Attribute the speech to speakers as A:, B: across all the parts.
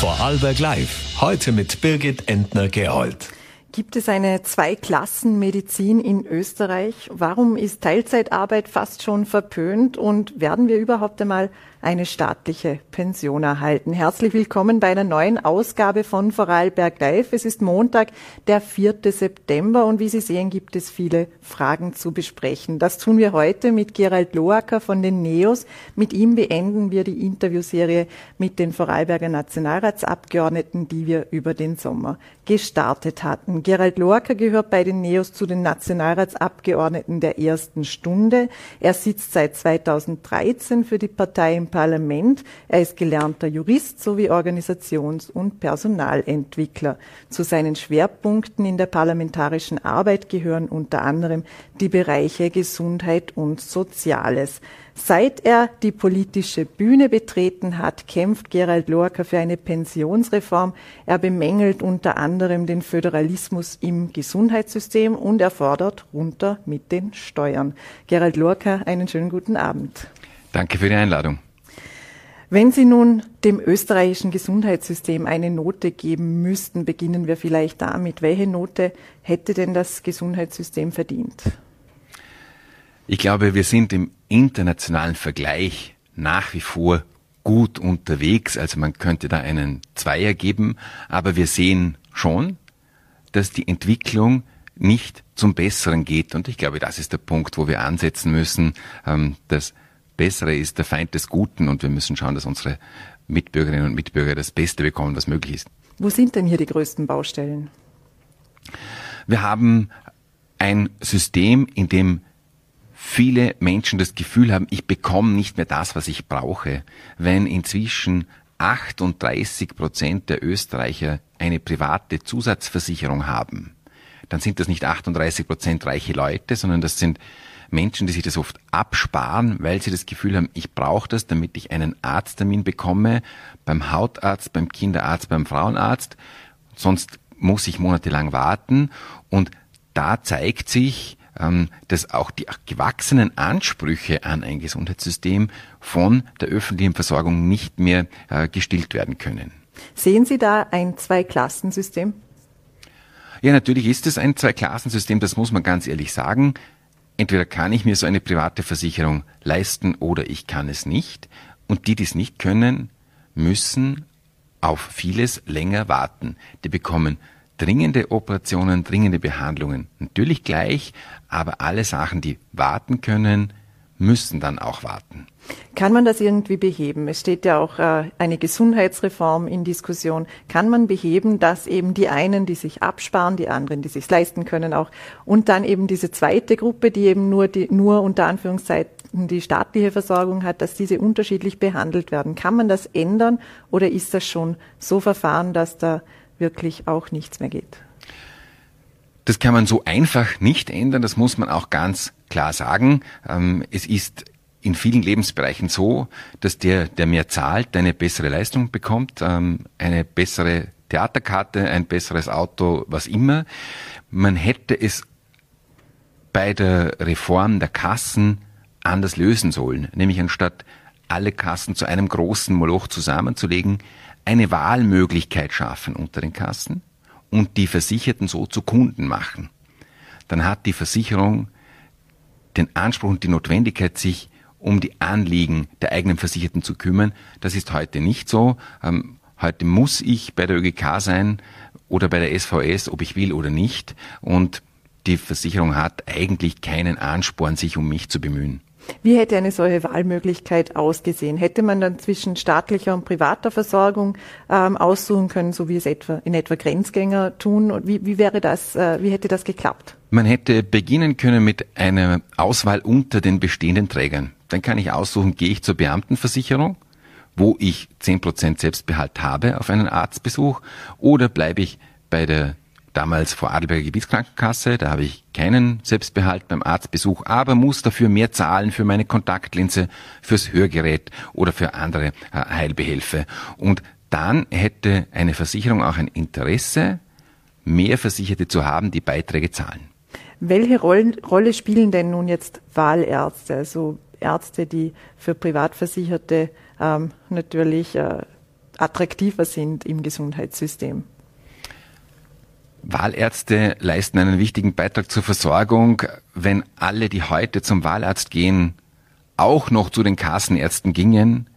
A: Vorarlberg Live. Heute mit Birgit Entner-Gerold.
B: Gibt es eine Zweiklassenmedizin in Österreich? Warum ist Teilzeitarbeit fast schon verpönt? Und werden wir überhaupt einmal eine staatliche Pension erhalten. Herzlich willkommen bei einer neuen Ausgabe von Vorarlberg Live. Es ist Montag, der 4. September und wie Sie sehen, gibt es viele Fragen zu besprechen. Das tun wir heute mit Gerald Loacker von den NEOS. Mit ihm beenden wir die Interviewserie mit den Vorarlberger Nationalratsabgeordneten, die wir über den Sommer gestartet hatten. Gerald Loacker gehört bei den NEOS zu den Nationalratsabgeordneten der ersten Stunde. Er sitzt seit 2013 für die Partei im Parlament. Er ist gelernter Jurist sowie Organisations- und Personalentwickler. Zu seinen Schwerpunkten in der parlamentarischen Arbeit gehören unter anderem die Bereiche Gesundheit und Soziales. Seit er die politische Bühne betreten hat, kämpft Gerald Lorca für eine Pensionsreform. Er bemängelt unter anderem den Föderalismus im Gesundheitssystem und er fordert runter mit den Steuern. Gerald Lorca, einen schönen guten Abend.
C: Danke für die Einladung.
B: Wenn Sie nun dem österreichischen Gesundheitssystem eine Note geben müssten, beginnen wir vielleicht damit. Welche Note hätte denn das Gesundheitssystem verdient?
C: Ich glaube, wir sind im internationalen Vergleich nach wie vor gut unterwegs. Also man könnte da einen Zweier geben, aber wir sehen schon, dass die Entwicklung nicht zum Besseren geht. Und ich glaube, das ist der Punkt, wo wir ansetzen müssen, ähm, dass Bessere ist der Feind des Guten und wir müssen schauen, dass unsere Mitbürgerinnen und Mitbürger das Beste bekommen, was möglich ist.
B: Wo sind denn hier die größten Baustellen?
C: Wir haben ein System, in dem viele Menschen das Gefühl haben, ich bekomme nicht mehr das, was ich brauche. Wenn inzwischen 38 Prozent der Österreicher eine private Zusatzversicherung haben, dann sind das nicht 38 Prozent reiche Leute, sondern das sind Menschen, die sich das oft absparen, weil sie das Gefühl haben, ich brauche das, damit ich einen Arzttermin bekomme, beim Hautarzt, beim Kinderarzt, beim Frauenarzt. Sonst muss ich monatelang warten. Und da zeigt sich, ähm, dass auch die gewachsenen Ansprüche an ein Gesundheitssystem von der öffentlichen Versorgung nicht mehr äh, gestillt werden können.
B: Sehen Sie da ein Zweiklassensystem?
C: Ja, natürlich ist es ein Zweiklassensystem, das muss man ganz ehrlich sagen. Entweder kann ich mir so eine private Versicherung leisten oder ich kann es nicht. Und die, die es nicht können, müssen auf vieles länger warten. Die bekommen dringende Operationen, dringende Behandlungen natürlich gleich, aber alle Sachen, die warten können, müssen dann auch warten.
B: Kann man das irgendwie beheben? Es steht ja auch äh, eine Gesundheitsreform in Diskussion. Kann man beheben, dass eben die einen, die sich absparen, die anderen, die sich leisten können auch, und dann eben diese zweite Gruppe, die eben nur die, nur unter Anführungszeichen die staatliche Versorgung hat, dass diese unterschiedlich behandelt werden? Kann man das ändern oder ist das schon so verfahren, dass da wirklich auch nichts mehr geht?
C: Das kann man so einfach nicht ändern, das muss man auch ganz klar sagen. Ähm, es ist in vielen Lebensbereichen so, dass der, der mehr zahlt, eine bessere Leistung bekommt, ähm, eine bessere Theaterkarte, ein besseres Auto, was immer. Man hätte es bei der Reform der Kassen anders lösen sollen, nämlich anstatt alle Kassen zu einem großen Moloch zusammenzulegen, eine Wahlmöglichkeit schaffen unter den Kassen und die Versicherten so zu Kunden machen, dann hat die Versicherung den Anspruch und die Notwendigkeit, sich um die Anliegen der eigenen Versicherten zu kümmern. Das ist heute nicht so. Ähm, heute muss ich bei der ÖGK sein oder bei der SVS, ob ich will oder nicht. Und die Versicherung hat eigentlich keinen Ansporn, sich um mich zu bemühen.
B: Wie hätte eine solche Wahlmöglichkeit ausgesehen? Hätte man dann zwischen staatlicher und privater Versorgung ähm, aussuchen können, so wie es etwa in etwa Grenzgänger tun? Und wie, wie wäre das, äh, wie hätte das geklappt?
C: Man hätte beginnen können mit einer Auswahl unter den bestehenden Trägern. Dann kann ich aussuchen, gehe ich zur Beamtenversicherung, wo ich zehn Prozent Selbstbehalt habe auf einen Arztbesuch, oder bleibe ich bei der damals vor Adelberger Gebietskrankenkasse, da habe ich keinen Selbstbehalt beim Arztbesuch, aber muss dafür mehr zahlen für meine Kontaktlinse, fürs Hörgerät oder für andere äh, Heilbehelfe. Und dann hätte eine Versicherung auch ein Interesse, mehr Versicherte zu haben, die Beiträge zahlen.
B: Welche Rolle spielen denn nun jetzt Wahlärzte, also Ärzte, die für Privatversicherte ähm, natürlich äh, attraktiver sind im Gesundheitssystem.
C: Wahlärzte leisten einen wichtigen Beitrag zur Versorgung. Wenn alle, die heute zum Wahlarzt gehen, auch noch zu den Kassenärzten gingen,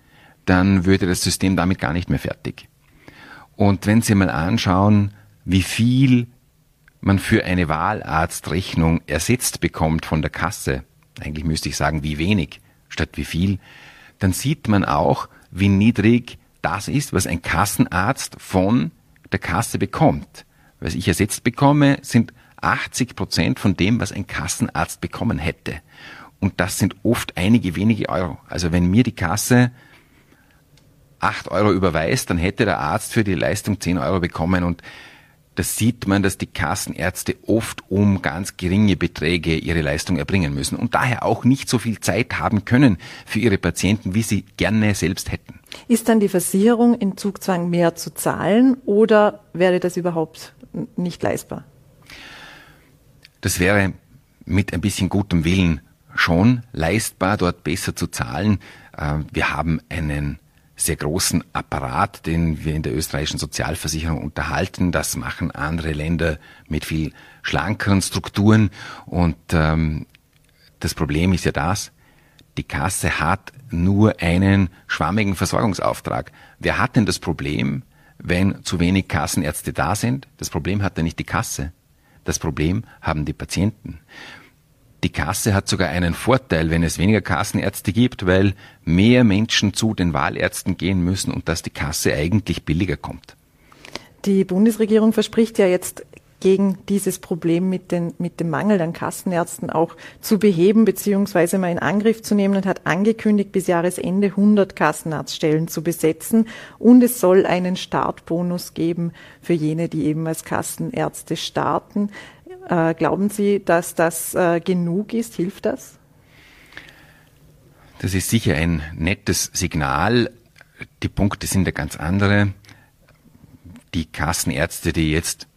C: dann würde das System damit gar nicht mehr fertig. Und wenn Sie mal anschauen, wie viel man für eine Wahlarztrechnung ersetzt bekommt von der Kasse, eigentlich müsste ich sagen, wie wenig statt wie viel, dann sieht man auch, wie niedrig das ist, was ein Kassenarzt von der Kasse bekommt. Was ich ersetzt bekomme, sind 80 Prozent von dem, was ein Kassenarzt bekommen hätte. Und das sind oft einige wenige Euro. Also wenn mir die Kasse 8 Euro überweist, dann hätte der Arzt für die Leistung 10 Euro bekommen und das sieht man, dass die Kassenärzte oft um ganz geringe Beträge ihre Leistung erbringen müssen und daher auch nicht so viel Zeit haben können für ihre Patienten, wie sie gerne selbst hätten.
B: Ist dann die Versicherung in Zugzwang mehr zu zahlen oder wäre das überhaupt nicht leistbar?
C: Das wäre mit ein bisschen gutem Willen schon leistbar, dort besser zu zahlen. Äh, wir haben einen sehr großen Apparat, den wir in der österreichischen Sozialversicherung unterhalten. Das machen andere Länder mit viel schlankeren Strukturen. Und ähm, das Problem ist ja das, die Kasse hat nur einen schwammigen Versorgungsauftrag. Wer hat denn das Problem, wenn zu wenig Kassenärzte da sind? Das Problem hat ja nicht die Kasse. Das Problem haben die Patienten. Die Kasse hat sogar einen Vorteil, wenn es weniger Kassenärzte gibt, weil mehr Menschen zu den Wahlärzten gehen müssen und dass die Kasse eigentlich billiger kommt.
B: Die Bundesregierung verspricht ja jetzt gegen dieses Problem mit, den, mit dem Mangel an Kassenärzten auch zu beheben bzw. mal in Angriff zu nehmen und hat angekündigt, bis Jahresende 100 Kassenarztstellen zu besetzen. Und es soll einen Startbonus geben für jene, die eben als Kassenärzte starten. Äh, glauben Sie, dass das äh, genug ist? Hilft das?
C: Das ist sicher ein nettes Signal. Die Punkte sind ja ganz andere. Die Kassenärzte, die jetzt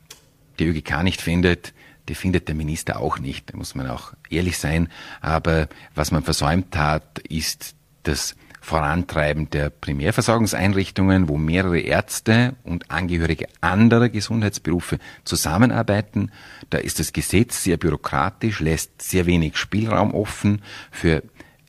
C: die ÖGK nicht findet, die findet der Minister auch nicht. Da muss man auch ehrlich sein. Aber was man versäumt hat, ist das Vorantreiben der Primärversorgungseinrichtungen, wo mehrere Ärzte und Angehörige anderer Gesundheitsberufe zusammenarbeiten. Da ist das Gesetz sehr bürokratisch, lässt sehr wenig Spielraum offen für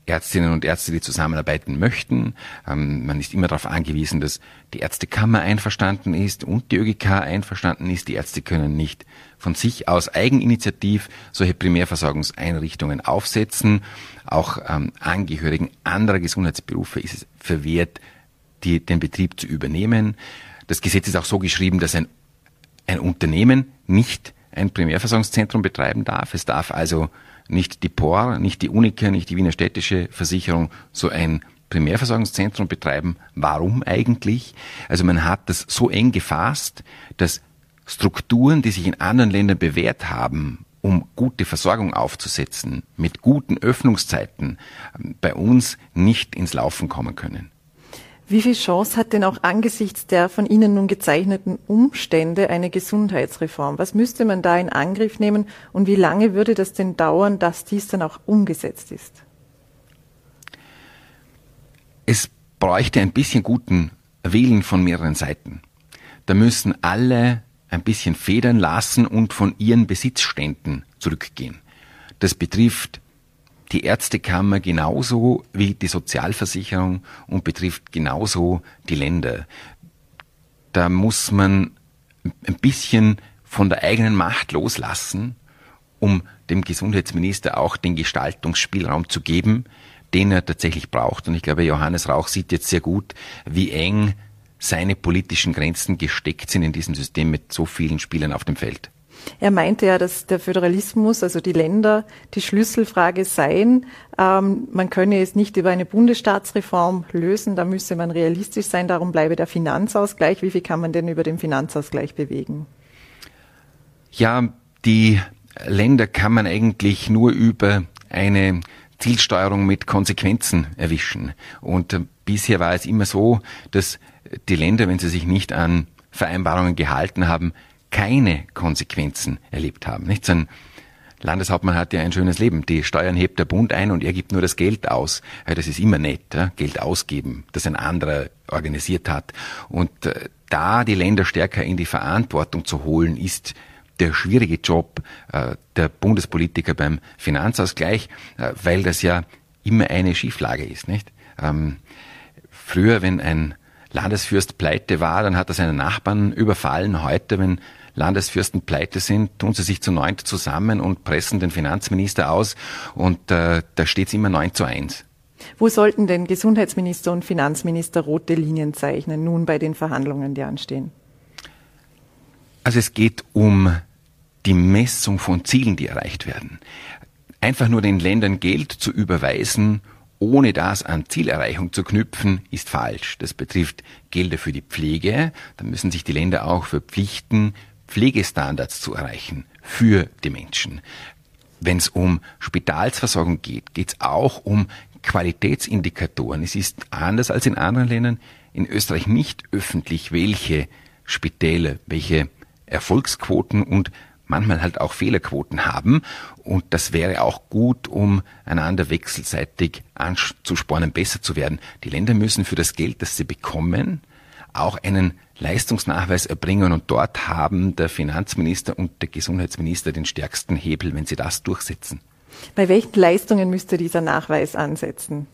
C: Ärztinnen und Ärzte, die zusammenarbeiten möchten. Ähm, man ist immer darauf angewiesen, dass die Ärztekammer einverstanden ist und die ÖGK einverstanden ist. Die Ärzte können nicht von sich aus eigeninitiativ solche Primärversorgungseinrichtungen aufsetzen. Auch ähm, Angehörigen anderer Gesundheitsberufe ist es verwehrt, die, den Betrieb zu übernehmen. Das Gesetz ist auch so geschrieben, dass ein, ein Unternehmen nicht ein Primärversorgungszentrum betreiben darf. Es darf also nicht die POR, nicht die Unica, nicht die Wiener Städtische Versicherung so ein Primärversorgungszentrum betreiben. Warum eigentlich? Also man hat das so eng gefasst, dass Strukturen, die sich in anderen Ländern bewährt haben, um gute Versorgung aufzusetzen, mit guten Öffnungszeiten, bei uns nicht ins Laufen kommen können.
B: Wie viel Chance hat denn auch angesichts der von Ihnen nun gezeichneten Umstände eine Gesundheitsreform? Was müsste man da in Angriff nehmen und wie lange würde das denn dauern, dass dies dann auch umgesetzt ist?
C: Es bräuchte ein bisschen guten Willen von mehreren Seiten. Da müssen alle ein bisschen federn lassen und von ihren Besitzständen zurückgehen. Das betrifft die Ärztekammer genauso wie die Sozialversicherung und betrifft genauso die Länder. Da muss man ein bisschen von der eigenen Macht loslassen, um dem Gesundheitsminister auch den Gestaltungsspielraum zu geben, den er tatsächlich braucht. Und ich glaube, Johannes Rauch sieht jetzt sehr gut, wie eng seine politischen Grenzen gesteckt sind in diesem System mit so vielen Spielern auf dem Feld.
B: Er meinte ja, dass der Föderalismus, also die Länder, die Schlüsselfrage seien. Ähm, man könne es nicht über eine Bundesstaatsreform lösen, da müsse man realistisch sein, darum bleibe der Finanzausgleich. Wie viel kann man denn über den Finanzausgleich bewegen?
C: Ja, die Länder kann man eigentlich nur über eine Zielsteuerung mit Konsequenzen erwischen. Und bisher war es immer so, dass die Länder, wenn sie sich nicht an Vereinbarungen gehalten haben, keine Konsequenzen erlebt haben. Nicht so ein Landeshauptmann hat ja ein schönes Leben. Die Steuern hebt der Bund ein und er gibt nur das Geld aus. Das ist immer nett? Geld ausgeben, das ein anderer organisiert hat. Und äh, da die Länder stärker in die Verantwortung zu holen, ist der schwierige Job äh, der Bundespolitiker beim Finanzausgleich, äh, weil das ja immer eine Schieflage ist, nicht? Ähm, früher, wenn ein Landesfürst pleite war, dann hat er seinen Nachbarn überfallen. Heute, wenn Landesfürsten pleite sind, tun sie sich zu neunt zusammen und pressen den Finanzminister aus und äh, da steht es immer neun zu eins.
B: Wo sollten denn Gesundheitsminister und Finanzminister rote Linien zeichnen, nun bei den Verhandlungen, die anstehen?
C: Also es geht um die Messung von Zielen, die erreicht werden. Einfach nur den Ländern Geld zu überweisen, ohne das an Zielerreichung zu knüpfen, ist falsch. Das betrifft Gelder für die Pflege. Da müssen sich die Länder auch verpflichten, Pflegestandards zu erreichen für die Menschen. Wenn es um Spitalsversorgung geht, geht es auch um Qualitätsindikatoren. Es ist anders als in anderen Ländern in Österreich nicht öffentlich, welche Spitäler, welche Erfolgsquoten und manchmal halt auch Fehlerquoten haben. Und das wäre auch gut, um einander wechselseitig anzuspornen, besser zu werden. Die Länder müssen für das Geld, das sie bekommen, auch einen Leistungsnachweis erbringen und dort haben der Finanzminister und der Gesundheitsminister den stärksten Hebel, wenn sie das durchsetzen.
B: Bei welchen Leistungen müsste dieser Nachweis ansetzen?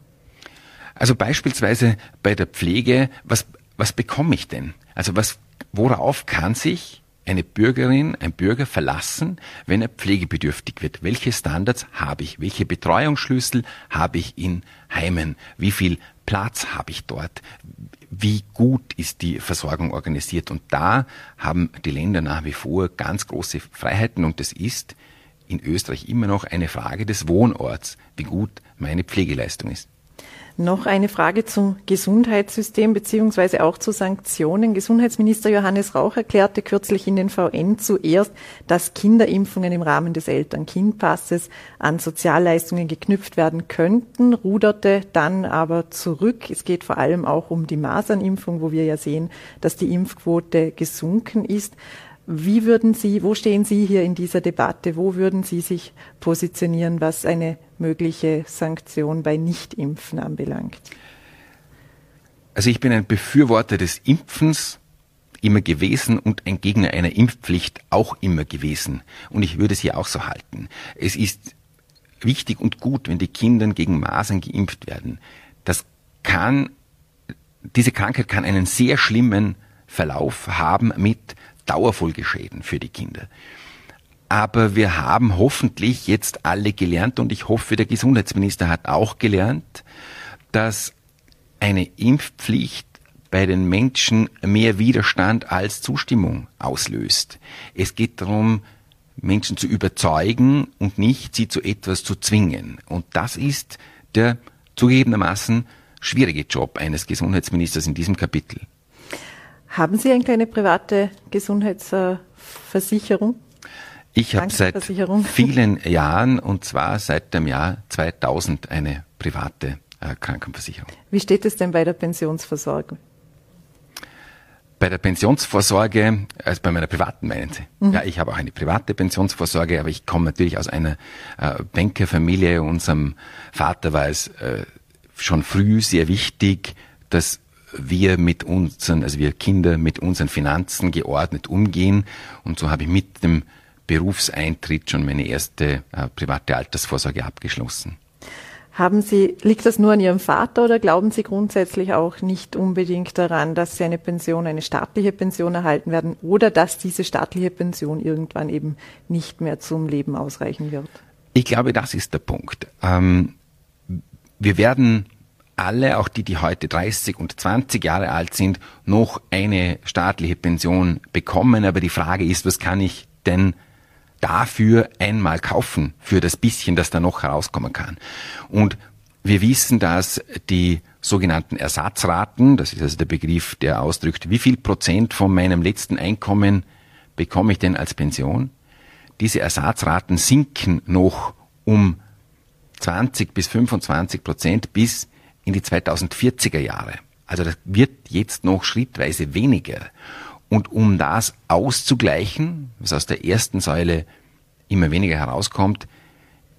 C: Also beispielsweise bei der Pflege, was, was bekomme ich denn? Also was, worauf kann sich eine Bürgerin, ein Bürger verlassen, wenn er pflegebedürftig wird? Welche Standards habe ich? Welche Betreuungsschlüssel habe ich in Heimen? Wie viel Platz habe ich dort? Wie gut ist die Versorgung organisiert? Und da haben die Länder nach wie vor ganz große Freiheiten und das ist in Österreich immer noch eine Frage des Wohnorts, wie gut meine Pflegeleistung ist.
B: Noch eine Frage zum Gesundheitssystem beziehungsweise auch zu Sanktionen. Gesundheitsminister Johannes Rauch erklärte kürzlich in den VN zuerst, dass Kinderimpfungen im Rahmen des Eltern-Kind-Passes an Sozialleistungen geknüpft werden könnten, ruderte dann aber zurück. Es geht vor allem auch um die Masernimpfung, wo wir ja sehen, dass die Impfquote gesunken ist. Wie würden Sie, wo stehen Sie hier in dieser Debatte? Wo würden Sie sich positionieren, was eine mögliche Sanktion bei Nichtimpfen anbelangt?
C: Also ich bin ein Befürworter des Impfens immer gewesen und ein Gegner einer Impfpflicht auch immer gewesen. Und ich würde es hier auch so halten. Es ist wichtig und gut, wenn die Kinder gegen Masern geimpft werden. Das kann, diese Krankheit kann einen sehr schlimmen Verlauf haben mit Dauerfolgeschäden für die Kinder. Aber wir haben hoffentlich jetzt alle gelernt und ich hoffe, der Gesundheitsminister hat auch gelernt, dass eine Impfpflicht bei den Menschen mehr Widerstand als Zustimmung auslöst. Es geht darum, Menschen zu überzeugen und nicht sie zu etwas zu zwingen. Und das ist der zugegebenermaßen schwierige Job eines Gesundheitsministers in diesem Kapitel.
B: Haben Sie eine kleine private Gesundheitsversicherung?
C: Ich habe seit vielen Jahren und zwar seit dem Jahr 2000 eine private äh, Krankenversicherung.
B: Wie steht es denn bei der Pensionsvorsorge?
C: Bei der Pensionsvorsorge, also bei meiner privaten meinen Sie? Mhm. Ja, ich habe auch eine private Pensionsvorsorge, aber ich komme natürlich aus einer äh, Bankerfamilie. Unserem Vater war es äh, schon früh sehr wichtig, dass wir mit unseren, also wir Kinder mit unseren Finanzen geordnet umgehen. Und so habe ich mit dem Berufseintritt schon meine erste äh, private Altersvorsorge abgeschlossen.
B: Haben Sie, liegt das nur an Ihrem Vater oder glauben Sie grundsätzlich auch nicht unbedingt daran, dass Sie eine Pension, eine staatliche Pension erhalten werden oder dass diese staatliche Pension irgendwann eben nicht mehr zum Leben ausreichen wird?
C: Ich glaube, das ist der Punkt. Ähm, wir werden alle, auch die, die heute 30 und 20 Jahre alt sind, noch eine staatliche Pension bekommen. Aber die Frage ist, was kann ich denn dafür einmal kaufen, für das bisschen, das da noch herauskommen kann? Und wir wissen, dass die sogenannten Ersatzraten, das ist also der Begriff, der ausdrückt, wie viel Prozent von meinem letzten Einkommen bekomme ich denn als Pension? Diese Ersatzraten sinken noch um 20 bis 25 Prozent bis in die 2040er Jahre. Also das wird jetzt noch schrittweise weniger. Und um das auszugleichen, was aus der ersten Säule immer weniger herauskommt,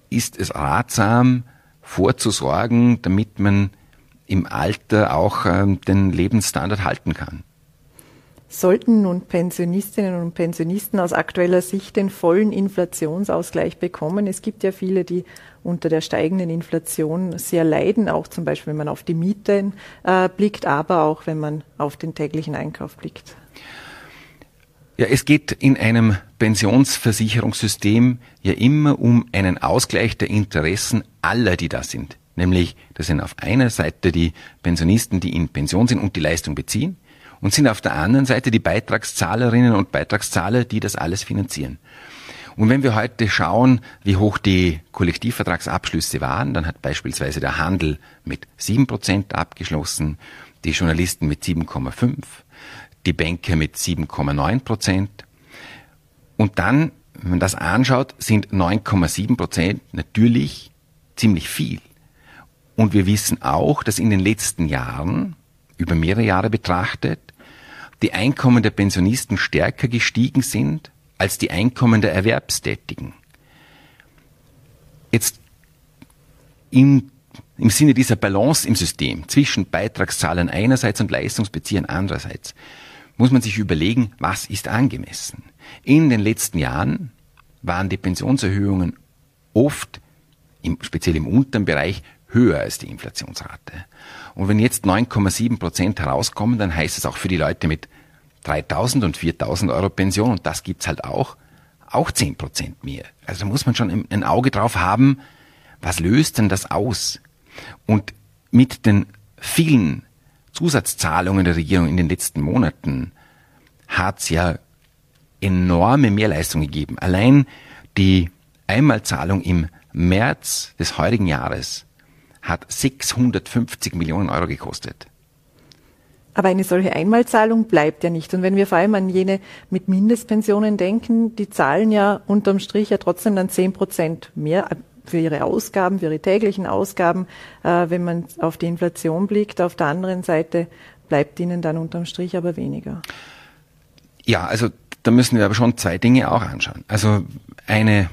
C: ist es ratsam, vorzusorgen, damit man im Alter auch ähm, den Lebensstandard halten kann.
B: Sollten nun Pensionistinnen und Pensionisten aus aktueller Sicht den vollen Inflationsausgleich bekommen? Es gibt ja viele, die unter der steigenden Inflation sehr leiden, auch zum Beispiel, wenn man auf die Mieten äh, blickt, aber auch wenn man auf den täglichen Einkauf blickt.
C: Ja, es geht in einem Pensionsversicherungssystem ja immer um einen Ausgleich der Interessen aller, die da sind. Nämlich, das sind auf einer Seite die Pensionisten, die in Pension sind und die Leistung beziehen und sind auf der anderen Seite die Beitragszahlerinnen und Beitragszahler, die das alles finanzieren. Und wenn wir heute schauen, wie hoch die Kollektivvertragsabschlüsse waren, dann hat beispielsweise der Handel mit 7% abgeschlossen, die Journalisten mit 7,5, die Banker mit 7,9% Und dann, wenn man das anschaut, sind 9,7% natürlich ziemlich viel. Und wir wissen auch, dass in den letzten Jahren, über mehrere Jahre betrachtet, die Einkommen der Pensionisten stärker gestiegen sind als die Einkommen der Erwerbstätigen. Jetzt im, im Sinne dieser Balance im System zwischen Beitragszahlern einerseits und Leistungsbeziehern andererseits muss man sich überlegen, was ist angemessen. In den letzten Jahren waren die Pensionserhöhungen oft, im, speziell im unteren Bereich, höher als die Inflationsrate. Und wenn jetzt 9,7 Prozent herauskommen, dann heißt es auch für die Leute mit 3000 und 4000 Euro Pension, und das gibt's halt auch, auch 10 Prozent mehr. Also muss man schon ein Auge drauf haben, was löst denn das aus? Und mit den vielen Zusatzzahlungen der Regierung in den letzten Monaten hat's ja enorme Mehrleistung gegeben. Allein die Einmalzahlung im März des heurigen Jahres hat 650 Millionen Euro gekostet.
B: Aber eine solche Einmalzahlung bleibt ja nicht. Und wenn wir vor allem an jene mit Mindestpensionen denken, die zahlen ja unterm Strich ja trotzdem dann zehn Prozent mehr für ihre Ausgaben, für ihre täglichen Ausgaben, äh, wenn man auf die Inflation blickt. Auf der anderen Seite bleibt ihnen dann unterm Strich aber weniger.
C: Ja, also da müssen wir aber schon zwei Dinge auch anschauen. Also eine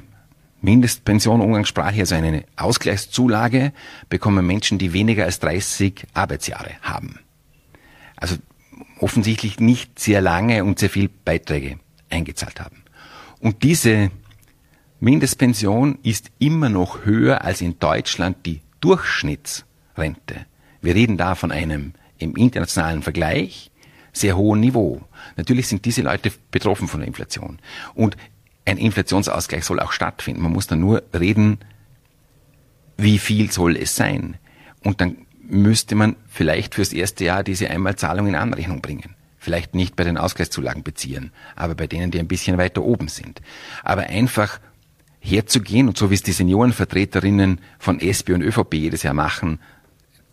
C: Mindestpension umgangssprachlich, also eine Ausgleichszulage, bekommen Menschen, die weniger als 30 Arbeitsjahre haben. Also offensichtlich nicht sehr lange und sehr viel Beiträge eingezahlt haben. Und diese Mindestpension ist immer noch höher als in Deutschland die Durchschnittsrente. Wir reden da von einem im internationalen Vergleich sehr hohen Niveau. Natürlich sind diese Leute betroffen von der Inflation. Und ein Inflationsausgleich soll auch stattfinden. Man muss dann nur reden, wie viel soll es sein. Und dann müsste man vielleicht fürs erste Jahr diese Einmalzahlung in Anrechnung bringen. Vielleicht nicht bei den Ausgleichszulagen beziehen, aber bei denen, die ein bisschen weiter oben sind. Aber einfach herzugehen und so wie es die Seniorenvertreterinnen von SP und ÖVP jedes Jahr machen,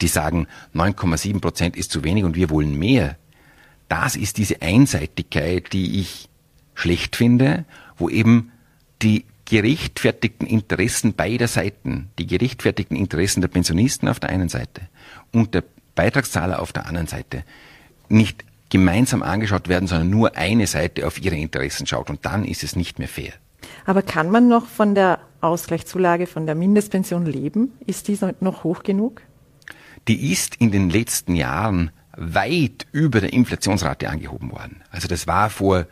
C: die sagen, 9,7 Prozent ist zu wenig und wir wollen mehr. Das ist diese Einseitigkeit, die ich schlecht finde wo eben die gerechtfertigten Interessen beider Seiten, die gerechtfertigten Interessen der Pensionisten auf der einen Seite und der Beitragszahler auf der anderen Seite nicht gemeinsam angeschaut werden, sondern nur eine Seite auf ihre Interessen schaut und dann ist es nicht mehr fair.
B: Aber kann man noch von der Ausgleichszulage, von der Mindestpension leben? Ist die noch hoch genug?
C: Die ist in den letzten Jahren weit über der Inflationsrate angehoben worden. Also das war vor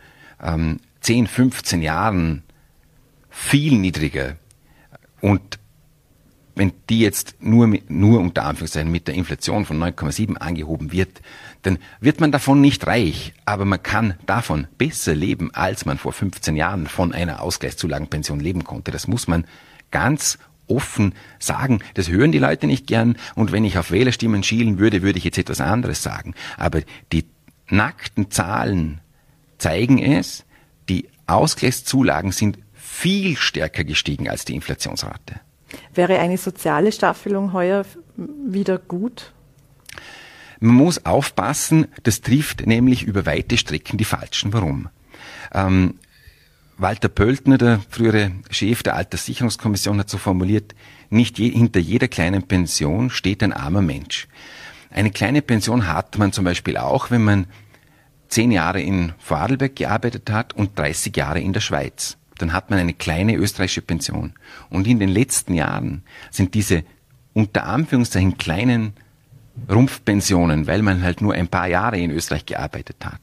C: ähm, 10, 15 Jahren viel niedriger. Und wenn die jetzt nur, nur unter Anführungszeichen mit der Inflation von 9,7 angehoben wird, dann wird man davon nicht reich, aber man kann davon besser leben, als man vor 15 Jahren von einer Ausgleichszulagenpension leben konnte. Das muss man ganz offen sagen. Das hören die Leute nicht gern und wenn ich auf Wählerstimmen schielen würde, würde ich jetzt etwas anderes sagen. Aber die nackten Zahlen zeigen es, die Ausgleichszulagen sind viel stärker gestiegen als die Inflationsrate.
B: Wäre eine soziale Staffelung heuer wieder gut?
C: Man muss aufpassen, das trifft nämlich über weite Strecken die Falschen. Warum? Ähm, Walter Pöltner, der frühere Chef der Alterssicherungskommission, hat so formuliert, nicht je, hinter jeder kleinen Pension steht ein armer Mensch. Eine kleine Pension hat man zum Beispiel auch, wenn man zehn Jahre in Vorarlberg gearbeitet hat und 30 Jahre in der Schweiz. dann hat man eine kleine österreichische Pension. Und in den letzten Jahren sind diese unter Anführungszeichen kleinen Rumpfpensionen, weil man halt nur ein paar Jahre in Österreich gearbeitet hat,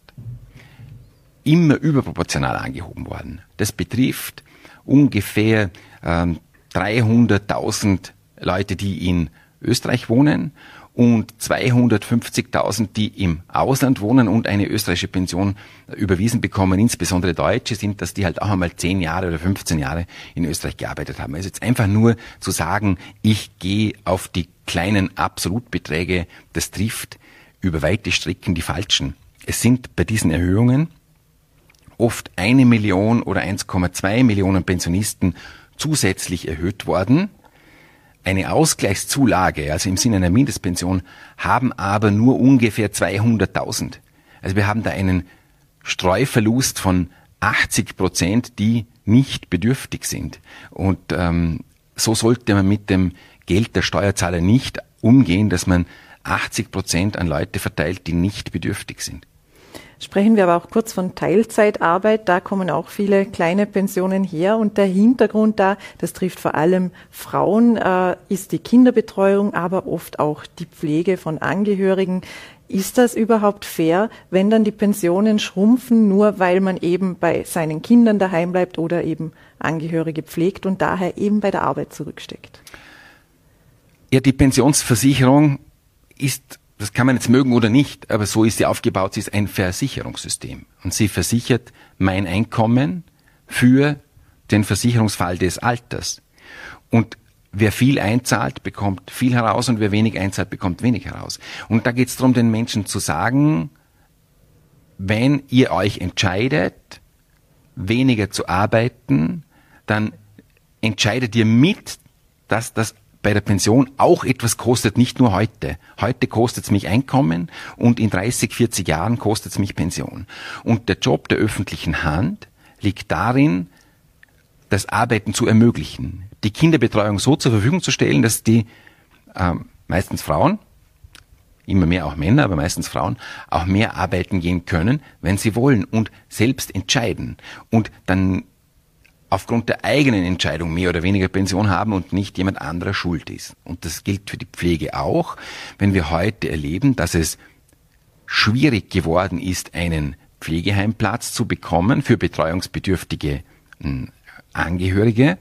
C: immer überproportional angehoben worden. Das betrifft ungefähr ähm, 300.000 Leute, die in Österreich wohnen und 250.000, die im Ausland wohnen und eine österreichische Pension überwiesen bekommen, insbesondere Deutsche, sind, dass die halt auch einmal 10 Jahre oder 15 Jahre in Österreich gearbeitet haben. Also jetzt einfach nur zu sagen, ich gehe auf die kleinen Absolutbeträge, das trifft über weite Strecken die falschen. Es sind bei diesen Erhöhungen oft eine Million oder 1,2 Millionen Pensionisten zusätzlich erhöht worden eine Ausgleichszulage, also im Sinne einer Mindestpension, haben aber nur ungefähr 200.000. Also wir haben da einen Streuverlust von 80 Prozent, die nicht bedürftig sind. Und ähm, so sollte man mit dem Geld der Steuerzahler nicht umgehen, dass man 80 Prozent an Leute verteilt, die nicht bedürftig sind.
B: Sprechen wir aber auch kurz von Teilzeitarbeit. Da kommen auch viele kleine Pensionen her. Und der Hintergrund da, das trifft vor allem Frauen, äh, ist die Kinderbetreuung, aber oft auch die Pflege von Angehörigen. Ist das überhaupt fair, wenn dann die Pensionen schrumpfen, nur weil man eben bei seinen Kindern daheim bleibt oder eben Angehörige pflegt und daher eben bei der Arbeit zurücksteckt?
C: Ja, die Pensionsversicherung ist das kann man jetzt mögen oder nicht, aber so ist sie aufgebaut, sie ist ein Versicherungssystem. Und sie versichert mein Einkommen für den Versicherungsfall des Alters. Und wer viel einzahlt, bekommt viel heraus und wer wenig einzahlt, bekommt wenig heraus. Und da geht es darum, den Menschen zu sagen, wenn ihr euch entscheidet, weniger zu arbeiten, dann entscheidet ihr mit, dass das bei der Pension auch etwas kostet, nicht nur heute. Heute kostet es mich Einkommen und in 30, 40 Jahren kostet es mich Pension. Und der Job der öffentlichen Hand liegt darin, das Arbeiten zu ermöglichen, die Kinderbetreuung so zur Verfügung zu stellen, dass die ähm, meistens Frauen, immer mehr auch Männer, aber meistens Frauen, auch mehr arbeiten gehen können, wenn sie wollen und selbst entscheiden. Und dann aufgrund der eigenen Entscheidung mehr oder weniger Pension haben und nicht jemand anderer schuld ist. Und das gilt für die Pflege auch, wenn wir heute erleben, dass es schwierig geworden ist, einen Pflegeheimplatz zu bekommen für betreuungsbedürftige hm, Angehörige,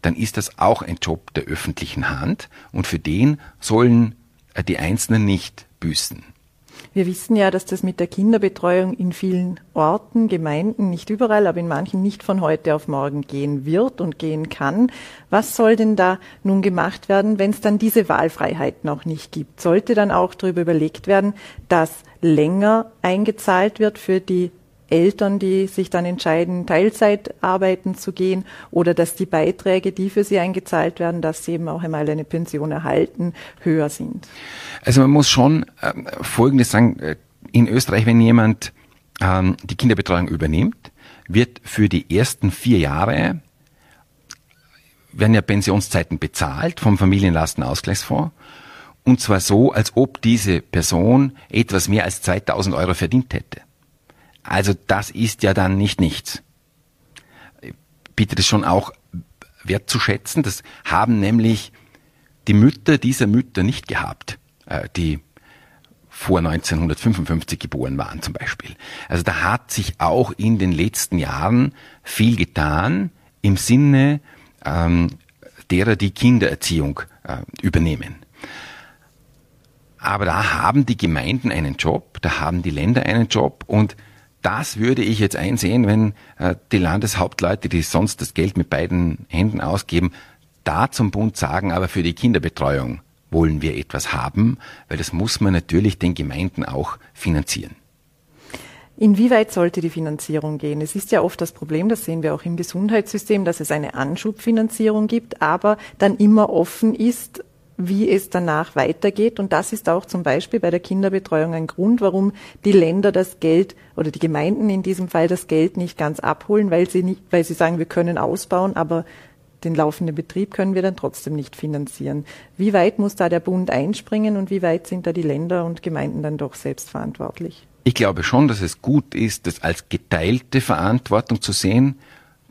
C: dann ist das auch ein Job der öffentlichen Hand und für den sollen äh, die Einzelnen nicht büßen.
B: Wir wissen ja, dass das mit der Kinderbetreuung in vielen Orten, Gemeinden, nicht überall, aber in manchen nicht von heute auf morgen gehen wird und gehen kann. Was soll denn da nun gemacht werden, wenn es dann diese Wahlfreiheit noch nicht gibt? Sollte dann auch darüber überlegt werden, dass länger eingezahlt wird für die Eltern, die sich dann entscheiden, Teilzeit arbeiten zu gehen oder dass die Beiträge, die für sie eingezahlt werden, dass sie eben auch einmal eine Pension erhalten, höher sind?
C: Also man muss schon äh, Folgendes sagen. Äh, in Österreich, wenn jemand ähm, die Kinderbetreuung übernimmt, wird für die ersten vier Jahre werden ja Pensionszeiten bezahlt vom Familienlastenausgleichsfonds. Und zwar so, als ob diese Person etwas mehr als 2000 Euro verdient hätte. Also das ist ja dann nicht nichts. Bitte das schon auch wertzuschätzen. Das haben nämlich die Mütter dieser Mütter nicht gehabt, äh, die vor 1955 geboren waren zum Beispiel. Also da hat sich auch in den letzten Jahren viel getan im Sinne ähm, derer, die Kindererziehung äh, übernehmen. Aber da haben die Gemeinden einen Job, da haben die Länder einen Job und das würde ich jetzt einsehen, wenn äh, die Landeshauptleute, die sonst das Geld mit beiden Händen ausgeben, da zum Bund sagen, aber für die Kinderbetreuung wollen wir etwas haben, weil das muss man natürlich den Gemeinden auch finanzieren.
B: Inwieweit sollte die Finanzierung gehen? Es ist ja oft das Problem, das sehen wir auch im Gesundheitssystem, dass es eine Anschubfinanzierung gibt, aber dann immer offen ist, wie es danach weitergeht. Und das ist auch zum Beispiel bei der Kinderbetreuung ein Grund, warum die Länder das Geld oder die Gemeinden in diesem Fall das Geld nicht ganz abholen, weil sie nicht, weil sie sagen, wir können ausbauen, aber den laufenden Betrieb können wir dann trotzdem nicht finanzieren. Wie weit muss da der Bund einspringen und wie weit sind da die Länder und Gemeinden dann doch selbst verantwortlich?
C: Ich glaube schon, dass es gut ist, das als geteilte Verantwortung zu sehen.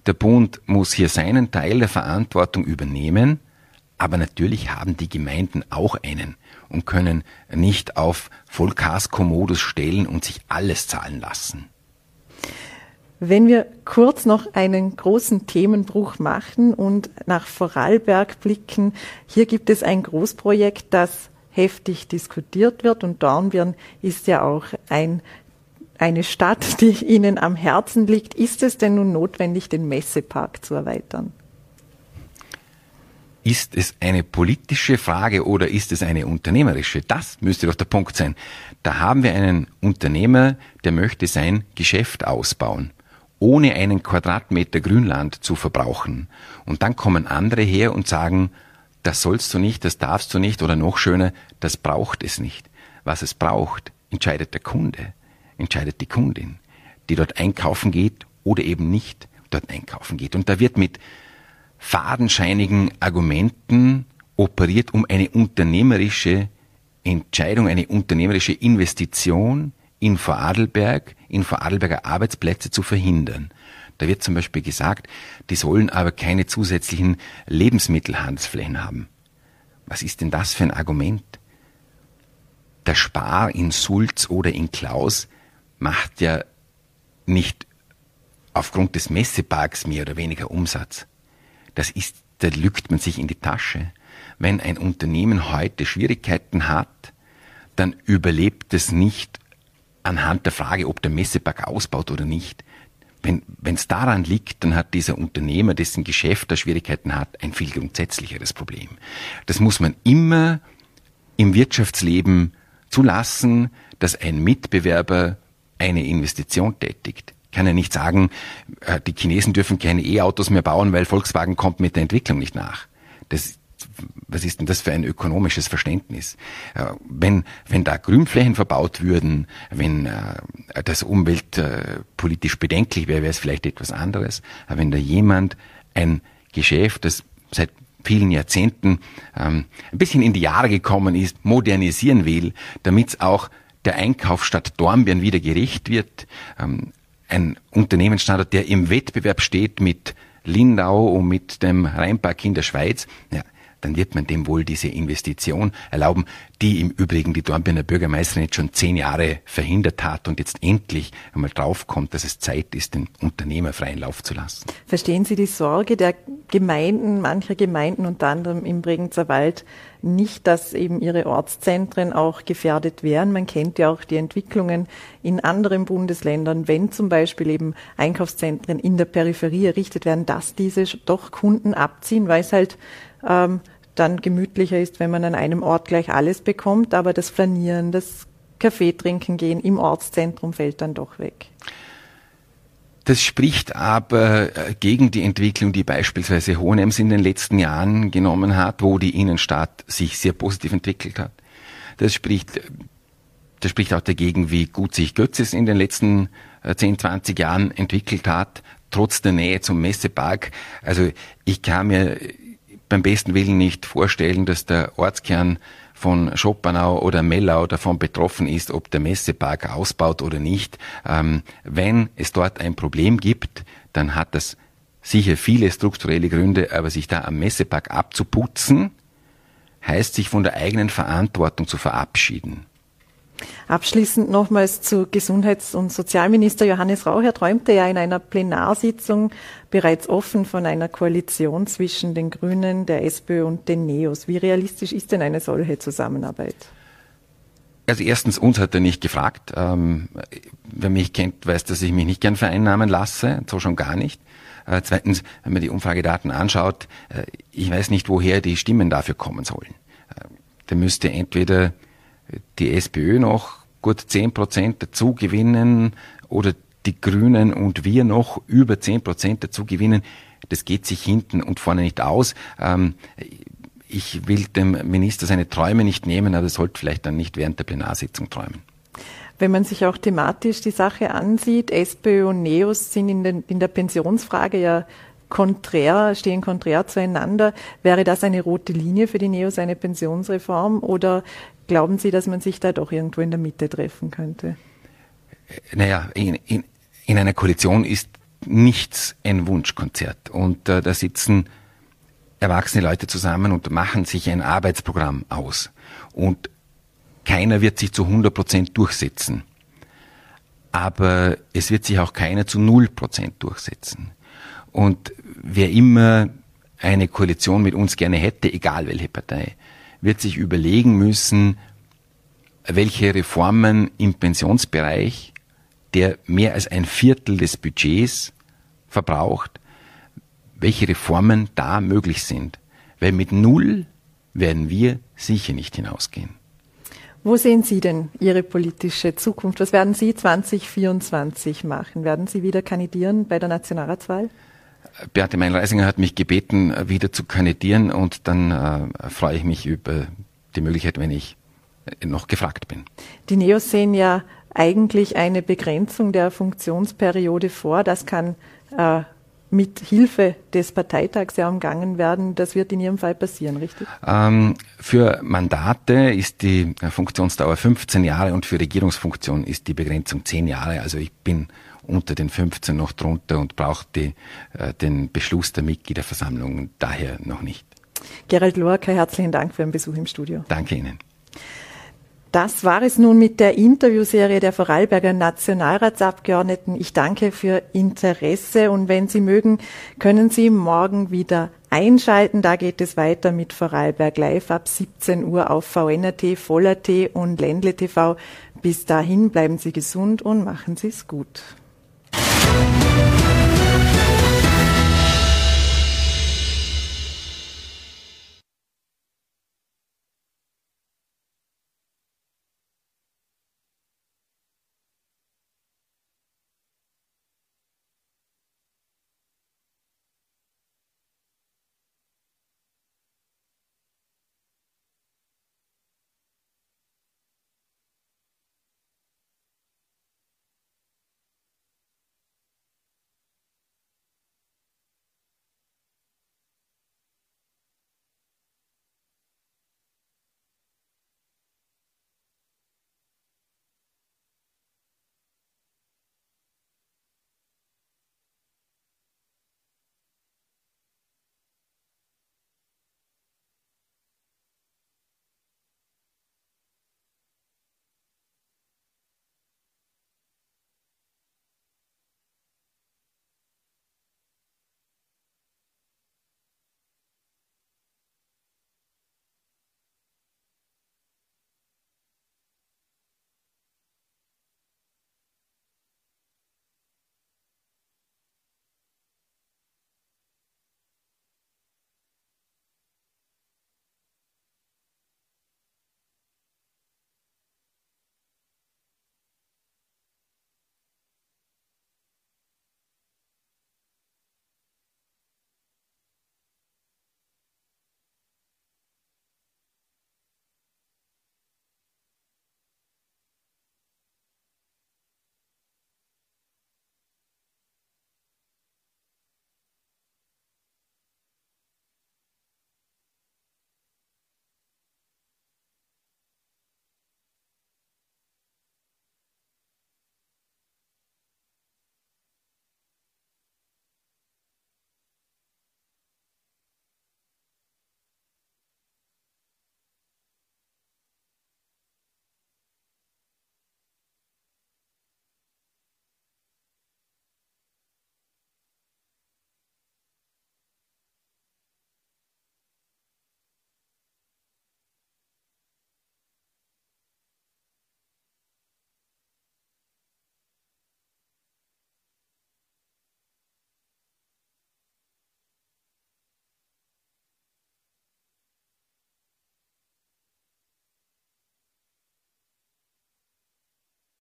C: Der Bund muss hier seinen Teil der Verantwortung übernehmen, aber natürlich haben die Gemeinden auch einen und können nicht auf Vollkasko-Modus stellen und sich alles zahlen lassen.
B: Wenn wir kurz noch einen großen Themenbruch machen und nach Vorarlberg blicken, hier gibt es ein Großprojekt, das heftig diskutiert wird und Dornbirn ist ja auch ein, eine Stadt, die Ihnen am Herzen liegt. Ist es denn nun notwendig, den Messepark zu erweitern?
C: Ist es eine politische Frage oder ist es eine unternehmerische? Das müsste doch der Punkt sein. Da haben wir einen Unternehmer, der möchte sein Geschäft ausbauen ohne einen Quadratmeter Grünland zu verbrauchen. Und dann kommen andere her und sagen, das sollst du nicht, das darfst du nicht oder noch schöner, das braucht es nicht. Was es braucht, entscheidet der Kunde, entscheidet die Kundin, die dort einkaufen geht oder eben nicht dort einkaufen geht. Und da wird mit fadenscheinigen Argumenten operiert, um eine unternehmerische Entscheidung, eine unternehmerische Investition in Vorarlberg, in Vorarlberger Arbeitsplätze zu verhindern. Da wird zum Beispiel gesagt, die sollen aber keine zusätzlichen Lebensmittelhandelsflächen haben. Was ist denn das für ein Argument? Der Spar in Sulz oder in Klaus macht ja nicht aufgrund des Messeparks mehr oder weniger Umsatz. Das ist, da lügt man sich in die Tasche. Wenn ein Unternehmen heute Schwierigkeiten hat, dann überlebt es nicht anhand der Frage, ob der Messepark ausbaut oder nicht. Wenn es daran liegt, dann hat dieser Unternehmer, dessen Geschäft da Schwierigkeiten hat, ein viel grundsätzlicheres Problem. Das muss man immer im Wirtschaftsleben zulassen, dass ein Mitbewerber eine Investition tätigt. Kann ja nicht sagen, äh, die Chinesen dürfen keine E-Autos mehr bauen, weil Volkswagen kommt mit der Entwicklung nicht nach. Das, was ist denn das für ein ökonomisches Verständnis? Äh, wenn, wenn da Grünflächen verbaut würden, wenn äh, das umweltpolitisch bedenklich wäre, wäre es vielleicht etwas anderes. Aber wenn da jemand ein Geschäft, das seit vielen Jahrzehnten ähm, ein bisschen in die Jahre gekommen ist, modernisieren will, damit es auch der Einkaufsstadt Dornbirn wieder gerecht wird, ähm, ein Unternehmensstandort, der im Wettbewerb steht mit Lindau und mit dem Rheinpark in der Schweiz, ja, dann wird man dem wohl diese Investition erlauben, die im Übrigen die Dornbirner Bürgermeisterin jetzt schon zehn Jahre verhindert hat und jetzt endlich einmal draufkommt, dass es Zeit ist, den Unternehmer freien Lauf zu lassen.
B: Verstehen Sie die Sorge der Gemeinden, mancher Gemeinden, unter anderem im Bregenzer Wald, nicht, dass eben ihre Ortszentren auch gefährdet wären. Man kennt ja auch die Entwicklungen in anderen Bundesländern, wenn zum Beispiel eben Einkaufszentren in der Peripherie errichtet werden, dass diese doch Kunden abziehen, weil es halt ähm, dann gemütlicher ist, wenn man an einem Ort gleich alles bekommt, aber das Flanieren, das Kaffee trinken gehen im Ortszentrum fällt dann doch weg.
C: Das spricht aber äh, gegen die Entwicklung, die beispielsweise Hohenems in den letzten Jahren genommen hat, wo die Innenstadt sich sehr positiv entwickelt hat. Das spricht, das spricht auch dagegen, wie gut sich Götzes in den letzten 10, äh, 20 Jahren entwickelt hat, trotz der Nähe zum Messepark. Also ich kann mir beim besten Willen nicht vorstellen, dass der Ortskern von Schopenau oder Mellau davon betroffen ist, ob der Messepark ausbaut oder nicht. Ähm, wenn es dort ein Problem gibt, dann hat das sicher viele strukturelle Gründe, aber sich da am Messepark abzuputzen, heißt sich von der eigenen Verantwortung zu verabschieden.
B: Abschließend nochmals zu Gesundheits- und Sozialminister Johannes Rau. Er träumte ja in einer Plenarsitzung bereits offen von einer Koalition zwischen den Grünen, der SPÖ und den NEOS. Wie realistisch ist denn eine solche Zusammenarbeit?
C: Also erstens, uns hat er nicht gefragt. Ähm, wer mich kennt, weiß, dass ich mich nicht gern vereinnahmen lasse, so schon gar nicht. Äh, zweitens, wenn man die Umfragedaten anschaut, äh, ich weiß nicht, woher die Stimmen dafür kommen sollen. Äh, da müsste entweder die SPÖ noch gut zehn Prozent dazu gewinnen oder die Grünen und wir noch über zehn Prozent dazu gewinnen. Das geht sich hinten und vorne nicht aus. Ähm, ich will dem Minister seine Träume nicht nehmen, aber er sollte vielleicht dann nicht während der Plenarsitzung träumen.
B: Wenn man sich auch thematisch die Sache ansieht, SPÖ und NEOS sind in, den, in der Pensionsfrage ja konträr, stehen konträr zueinander. Wäre das eine rote Linie für die NEOS, eine Pensionsreform? Oder Glauben Sie, dass man sich da doch irgendwo in der Mitte treffen könnte?
C: Naja, in, in, in einer Koalition ist nichts ein Wunschkonzert. Und äh, da sitzen erwachsene Leute zusammen und machen sich ein Arbeitsprogramm aus. Und keiner wird sich zu 100 Prozent durchsetzen. Aber es wird sich auch keiner zu 0 Prozent durchsetzen. Und wer immer eine Koalition mit uns gerne hätte, egal welche Partei, wird sich überlegen müssen, welche Reformen im Pensionsbereich, der mehr als ein Viertel des Budgets verbraucht, welche Reformen da möglich sind. Weil mit Null werden wir sicher nicht hinausgehen.
B: Wo sehen Sie denn Ihre politische Zukunft? Was werden Sie 2024 machen? Werden Sie wieder kandidieren bei der Nationalratswahl?
C: Beate Mein-Reisinger hat mich gebeten, wieder zu kandidieren und dann äh, freue ich mich über die Möglichkeit, wenn ich noch gefragt bin.
B: Die Neos sehen ja eigentlich eine Begrenzung der Funktionsperiode vor. Das kann äh, mit Hilfe des Parteitags ja umgangen werden. Das wird in Ihrem Fall passieren, richtig?
C: Ähm, für Mandate ist die Funktionsdauer 15 Jahre und für Regierungsfunktion ist die Begrenzung 10 Jahre. Also ich bin unter den 15 noch drunter und braucht die, äh, den Beschluss der Mitgliederversammlung daher noch nicht.
B: Gerald Lorca, herzlichen Dank für den Besuch im Studio.
C: Danke Ihnen.
B: Das war es nun mit der Interviewserie der Vorarlberger Nationalratsabgeordneten. Ich danke für Interesse und wenn Sie mögen, können Sie morgen wieder einschalten. Da geht es weiter mit Vorarlberg live ab 17 Uhr auf VNRT, Voller.t und Ländle TV. Bis dahin bleiben Sie gesund und machen Sie es gut. Thank you.